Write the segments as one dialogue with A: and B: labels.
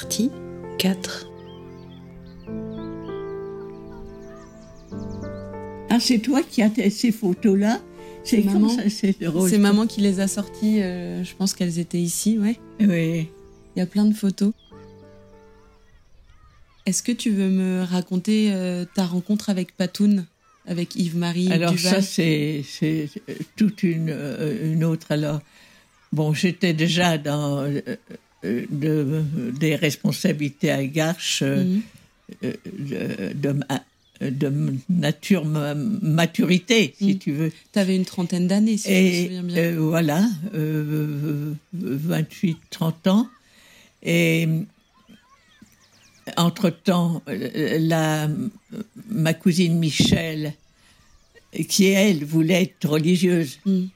A: Partie 4
B: Ah, c'est toi qui as ces photos-là
A: C'est maman.
B: c'est drôle.
A: C'est maman qui les a sorties, euh, je pense qu'elles étaient ici, ouais.
B: Oui.
A: Il y a plein de photos. Est-ce que tu veux me raconter euh, ta rencontre avec Patoun, avec Yves-Marie
B: Alors
A: Duval?
B: ça, c'est c'est toute une, euh, une autre. Alors, bon, j'étais déjà dans de- des responsabilités à Garches euh, euh, de, de ma- de nature ma- maturité, si
A: Mhm.
B: tu veux.
A: T'avais une trentaine d'années, si je me
B: Et
A: souviens bien.
B: euh, voilà, euh, 28-30 ans. Et entre-temps, euh, la, ma cousine Michel, qui elle voulait être religieuse,
A: Mhm.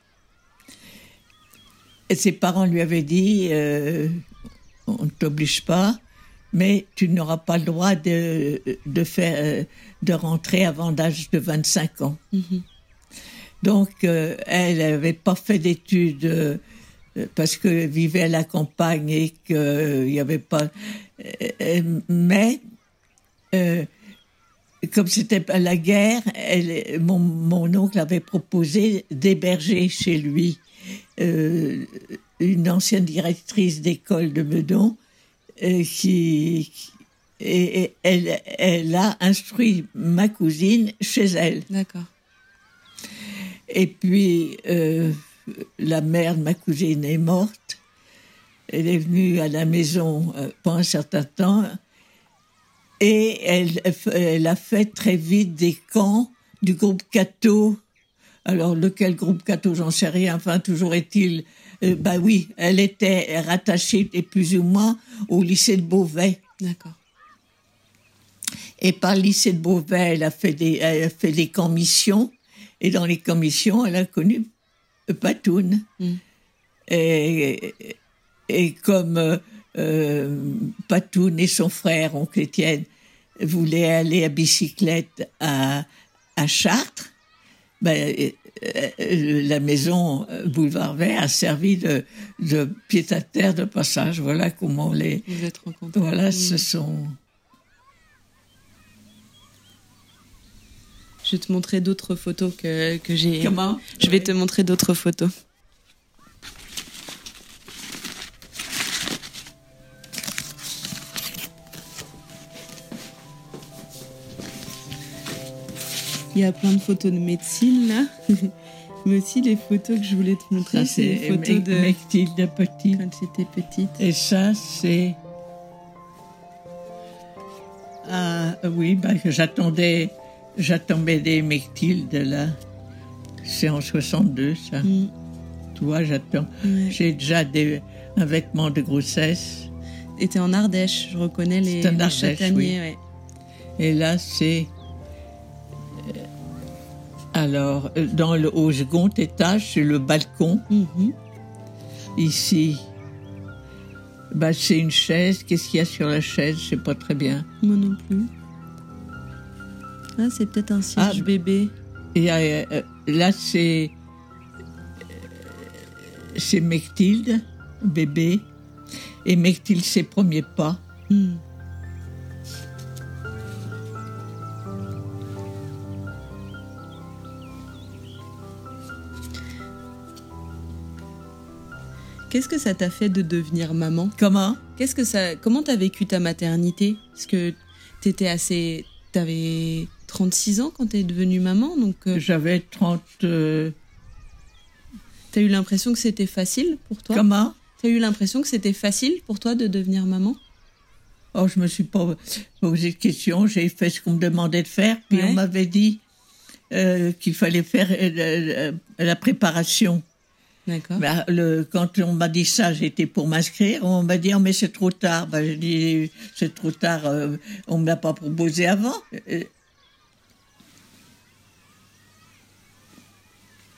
B: et ses parents lui avaient dit euh, on ne t'oblige pas, mais tu n'auras pas le droit de, de, faire, euh, de rentrer avant l'âge de 25 ans.
A: Mhm.
B: Donc, euh, elle n'avait pas fait d'études euh, parce qu'elle vivait à la campagne et qu'il n'y avait pas. mais, comme c'était pas la guerre, elle, mon, mon oncle avait proposé d'héberger chez lui une ancienne directrice d'école de Meudon euh, qui. qui- et, et elle, elle a instruit ma cousine chez elle.
A: D'accord.
B: Et puis, euh, la mère de ma cousine est morte. Elle est venue à la maison euh, pendant un certain temps. Et elle, elle a fait très vite des camps du groupe Cato. Alors, lequel groupe Cato, j'en sais rien. Enfin, toujours est-il. Euh, bah oui, elle était rattachée, plus ou moins, au lycée de Beauvais.
A: D'accord.
B: Et par le lycée de Beauvais, elle a fait des, elle a fait des commissions. Et dans les commissions, elle a connu Patoun.
A: Mm.
B: Et, et comme euh, euh, Patoun et son frère, oncle Étienne, voulaient aller à bicyclette à, à Chartres, ben, euh, euh, la maison euh, Boulevard Vert a servi de, de pied-à-terre de passage. Voilà comment les.
A: Vous êtes rencontrés.
B: Voilà,
A: Mhm.
B: ce sont.
A: Je vais te montrer d'autres photos que, que j'ai.
B: Comment?
A: Je vais te montrer d'autres photos. Il y a plein de photos de médecine là, mais aussi les photos que je voulais te montrer,
B: Ça,
A: c'est les photos de
B: Mechtilde Petit.
A: quand j'étais petite.
B: Et ça, c'est. Ah, oui, bah, j'attendais, j'attendais des Mechtilde, là. C'est en 62, ça.
A: Mm,
B: Tu vois, j'attends.
A: ouais.
B: J'ai déjà des, un vêtement de grossesse.
A: Et t'es en Ardèche, je reconnais les,
B: C'est en
A: les
B: Ardèche,
A: châtaigniers. ouais.
B: Et là, c'est. Alors, euh, dans le, au second étage, c'est le balcon.
A: Mhm.
B: Ici, bah, c'est une chaise. Qu'est-ce qu'il y a sur la chaise? Je sais pas très bien.
A: Moi non plus. Ah, c'est peut-être un siège
B: Ah.
A: bébé.
B: Et euh, euh, là, c'est. C'est Mechtilde, bébé. Et Mechtilde, ses premiers pas.
A: Hmm. Qu'est-ce que ça t'a fait de devenir maman
B: Comment
A: Qu'est-ce que ça Comment t'as vécu ta maternité Parce que t'étais assez t'avais 36 ans quand t'es devenue maman donc euh,
B: J'avais 30. euh,
A: t'as eu l'impression que c'était facile pour toi
B: comment
A: T'as eu l'impression que c'était facile pour toi de devenir maman
B: Oh, je me suis pas posé de questions. J'ai fait ce qu'on me demandait de faire. Puis
A: Ouais.
B: on m'avait dit euh, qu'il fallait faire la préparation. Bah, quand on m'a dit ça, j'étais pour m'inscrire. On m'a dit, oh, mais c'est trop tard. Bah, j'ai dit, c'est trop tard, euh, on ne me pas proposé avant. Euh,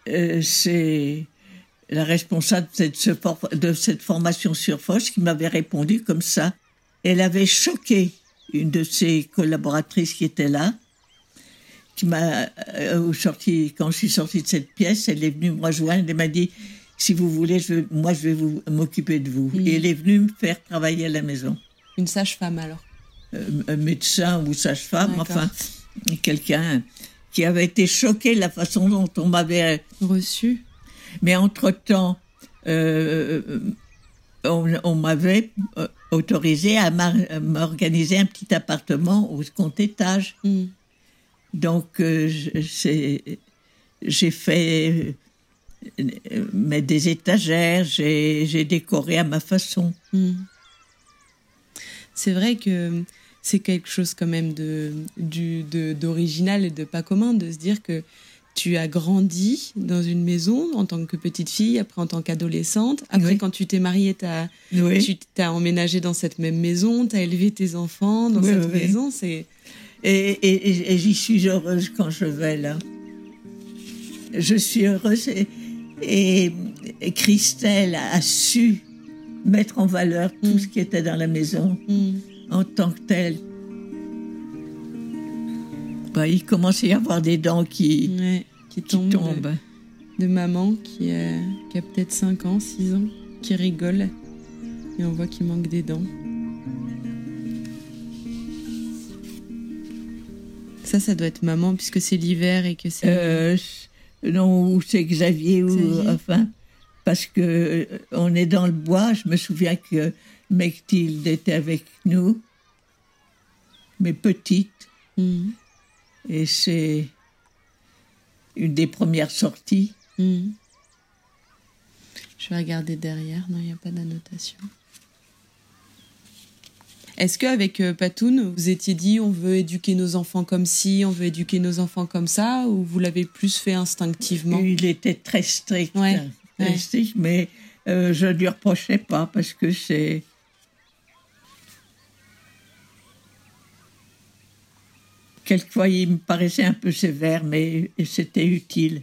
B: euh, c'est la responsable de cette formation sur Foch qui m'avait répondu comme ça. Elle avait choqué une de ses collaboratrices qui était là, qui m'a euh, sorti, quand je suis sortie de cette pièce, elle est venue me rejoindre et m'a dit si vous voulez, je, moi je vais vous m'occuper de vous.
A: Mhm.
B: Et elle est venue me faire travailler à la maison.
A: Une sage-femme alors
B: euh, Un médecin ou sage-femme, enfin, quelqu'un qui avait été choqué de la façon dont on m'avait
A: reçu.
B: Mais entre-temps, euh, on, m'avait autorisé à m'organiser un petit appartement au second étage. Hmm. Donc, j'ai fait mais des étagères, j'ai décoré à ma façon. Hmm.
A: C'est vrai que c'est quelque chose quand même de d'original et de pas commun de se dire que tu as grandi dans une maison en tant que petite fille, après en tant qu'adolescente. Après, quand tu t'es mariée, as, tu t'as emménagé dans cette même maison, tu as élevé tes enfants dans cette maison. C'est
B: et, et j'y suis heureuse quand je vais là. Je suis heureuse. Et et, Christelle a su mettre en valeur tout mm. ce qui était dans la maison mm. en tant que tel. Bah, il commençait à y avoir des dents qui,
A: qui, tombent. De, maman qui a, qui a peut-être 5 ans, 6 ans, qui rigole. Et on voit qu'il manque des dents. Ça, ça doit être maman puisque c'est l'hiver et que c'est.
B: Euh, non, ou c'est Xavier, ou enfin, parce que euh, on est dans le bois. Je me souviens que Mechtilde était avec nous, mais petite, mm. et c'est une des premières sorties. Mm.
A: Je vais regarder derrière. Non, il n'y a pas d'annotation. Est-ce qu'avec euh, Patoun, vous étiez dit on veut éduquer nos enfants comme ci, on veut éduquer nos enfants comme ça, ou vous l'avez plus fait instinctivement?
B: Il était très strict, très strict mais euh, je ne lui reprochais pas parce que c'est. Quelquefois, il me paraissait un peu sévère, mais c'était utile.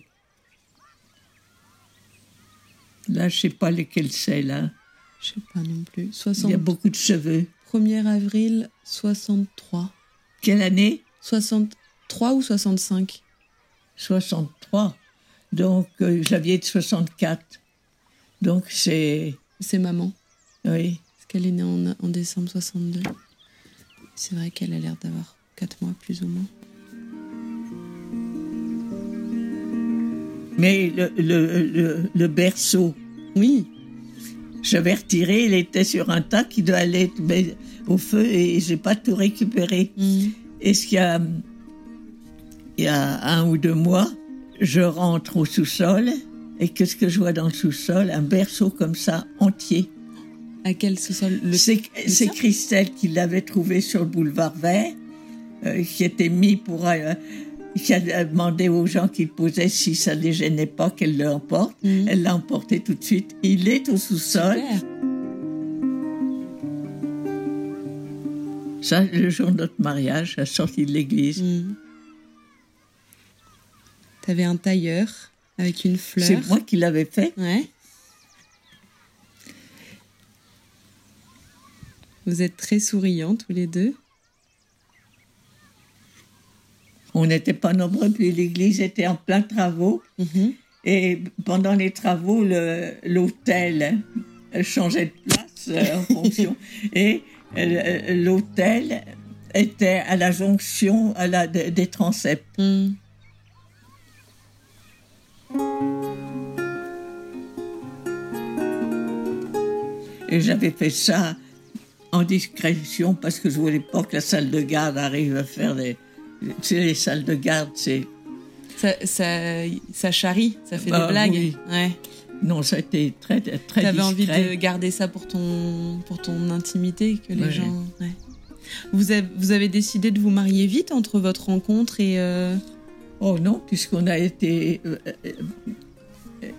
B: Là, je ne sais pas lesquels c'est, là.
A: Je ne sais pas non plus.
B: Il y a beaucoup de cheveux.
A: 1er avril 63.
B: Quelle année?
A: 63 ou 65
B: 63. Donc, euh, Javier de 64. Donc, c'est.
A: C'est maman.
B: Oui.
A: Parce qu'elle est née en, en décembre 62. C'est vrai qu'elle a l'air d'avoir 4 mois, plus ou moins.
B: Mais le, le, le, le berceau.
A: Oui.
B: J'avais retiré, il était sur un tas qui doit aller au feu et j'ai pas tout récupéré. Mm. Et ce qu'il y a, il y a un ou deux mois, je rentre au sous-sol et qu'est-ce que je vois dans le sous-sol? Un berceau comme ça, entier.
A: À quel sous-sol?
B: C'est Christelle qui l'avait trouvé sur le boulevard Vert, euh, qui était mis pour euh, qui a demandé aux gens qui posaient si ça ne les gênait pas qu'elle l'emporte. Mhm. Elle l'a emporté tout de suite. Il est au sous-sol. Ça, le jour de notre mariage, à sortie de l'église.
A: Mhm. Tu avais un tailleur avec une fleur.
B: C'est moi qui l'avais fait.
A: Ouais. Vous êtes très souriants tous les deux.
B: On n'était pas nombreux, puis l'église était en plein travaux. Mhm. Et pendant les travaux, l'hôtel changeait de place euh, en fonction. Et euh, l'hôtel était à la jonction à la, des transepts. Mhm. Et j'avais fait ça en discrétion parce que je voulais pas que la salle de garde arrive à faire des, tu les salles de garde, c'est.
A: Ça, ça, ça, charrie, ça fait des bah, blagues. Ouais.
B: Non, ça a été très, très discret.
A: T'avais envie de garder ça pour ton, pour ton intimité, que les gens. Ouais. Vous, avez, vous avez décidé de vous marier vite entre votre rencontre et. Euh,
B: oh non, puisqu'on a été. Euh, euh,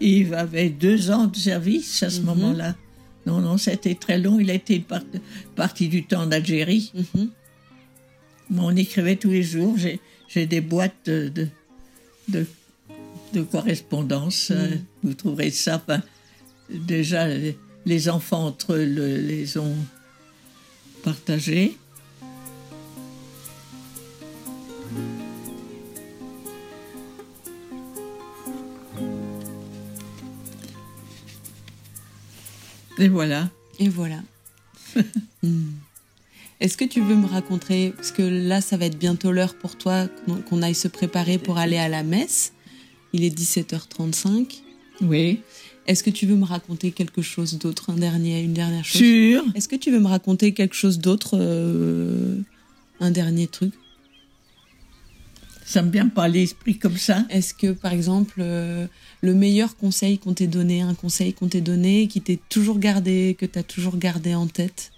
B: Yves avait deux ans de service à ce mhm. moment-là. Non, non, c'était très long. Il a été une partie du temps d'Algérie. Mhm on écrivait tous les jours. J'ai des boîtes de, de, de correspondance. Mm. Euh, vous trouverez ça. déjà, les enfants entre eux les ont partagés. Et voilà.
A: Et voilà. Mm. Est-ce que tu veux me raconter, parce que là, ça va être bientôt l'heure pour toi qu'on aille se préparer pour aller à la messe. Il est 17h35.
B: Oui.
A: Est-ce que tu veux me raconter quelque chose d'autre, un dernier, une dernière chose?
B: Sûr.
A: Est-ce que tu veux me raconter quelque chose d'autre, euh, un dernier truc?
B: Ça me vient pas à l'esprit comme ça.
A: Est-ce que, par exemple, euh, le meilleur conseil qu'on t'ait donné, un conseil qu'on t'ait donné, qui t'est toujours gardé, que tu as toujours gardé en tête?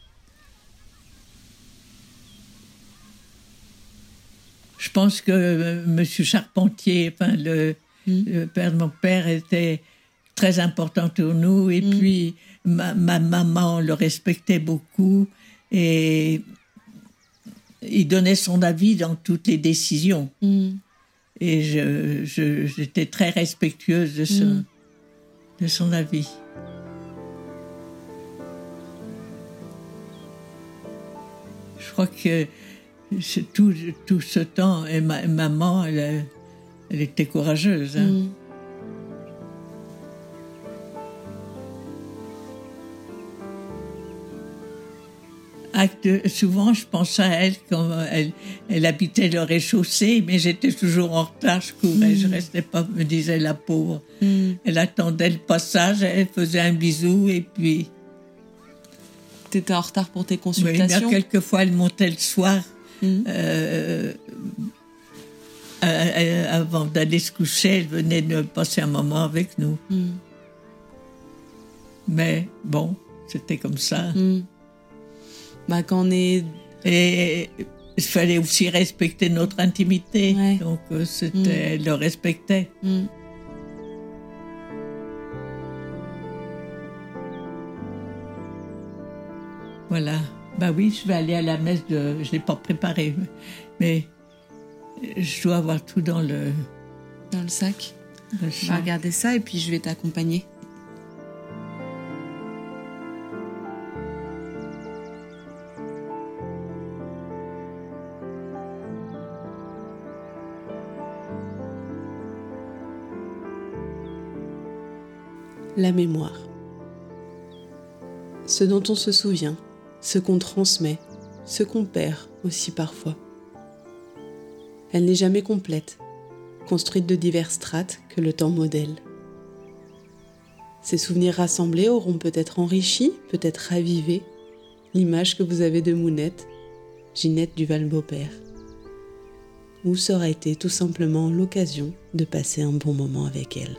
B: Pense que euh, Monsieur Charpentier, enfin le, le père de mon père, était très important pour nous. Et
A: Mm.
B: puis ma, ma maman le respectait beaucoup et il donnait son avis dans toutes les décisions.
A: Hmm.
B: Et je, je- j'étais très respectueuse de son,
A: Mm.
B: de son avis. Je crois que tout, tout ce temps, et ma, maman, elle, elle était courageuse. hein. Acte- souvent, je pense à elle quand elle, elle habitait le rez-de-chaussée, mais j'étais toujours en retard, je courais, je restais pas, me disait la pauvre.
A: Hmm.
B: Elle attendait le passage, elle faisait un bisou et puis
A: T'étais en retard pour tes
B: oui,
A: consultations?
B: quelquefois elle montait le soir Euh, euh, euh, avant d'aller se coucher, elle venait de passer un moment avec nous.
A: Hmm.
B: Mais bon, c'était comme ça.
A: Hmm. Bah, quand on est
B: Et il fallait aussi respecter notre intimité.
A: Ouais.
B: Donc, c'était, elle le respectait. Voilà. Bah oui, je vais aller à la messe de. Je l'ai pas préparé, mais je dois avoir tout dans le.
A: dans le sac.
B: dans le
A: On va
B: sac.
A: regarder ça et puis je vais t'accompagner. La mémoire. Ce dont on se souvient, ce qu'on transmet, ce qu'on perd aussi parfois. Elle n'est jamais complète, construite de diverses strates que le temps modèle. Ces souvenirs rassemblés auront peut-être enrichi, peut-être ravivé l'image que vous avez de Mounette, Ginette Duval-Beaupère. Ou ça aura été tout simplement l'occasion de passer un bon moment avec elle.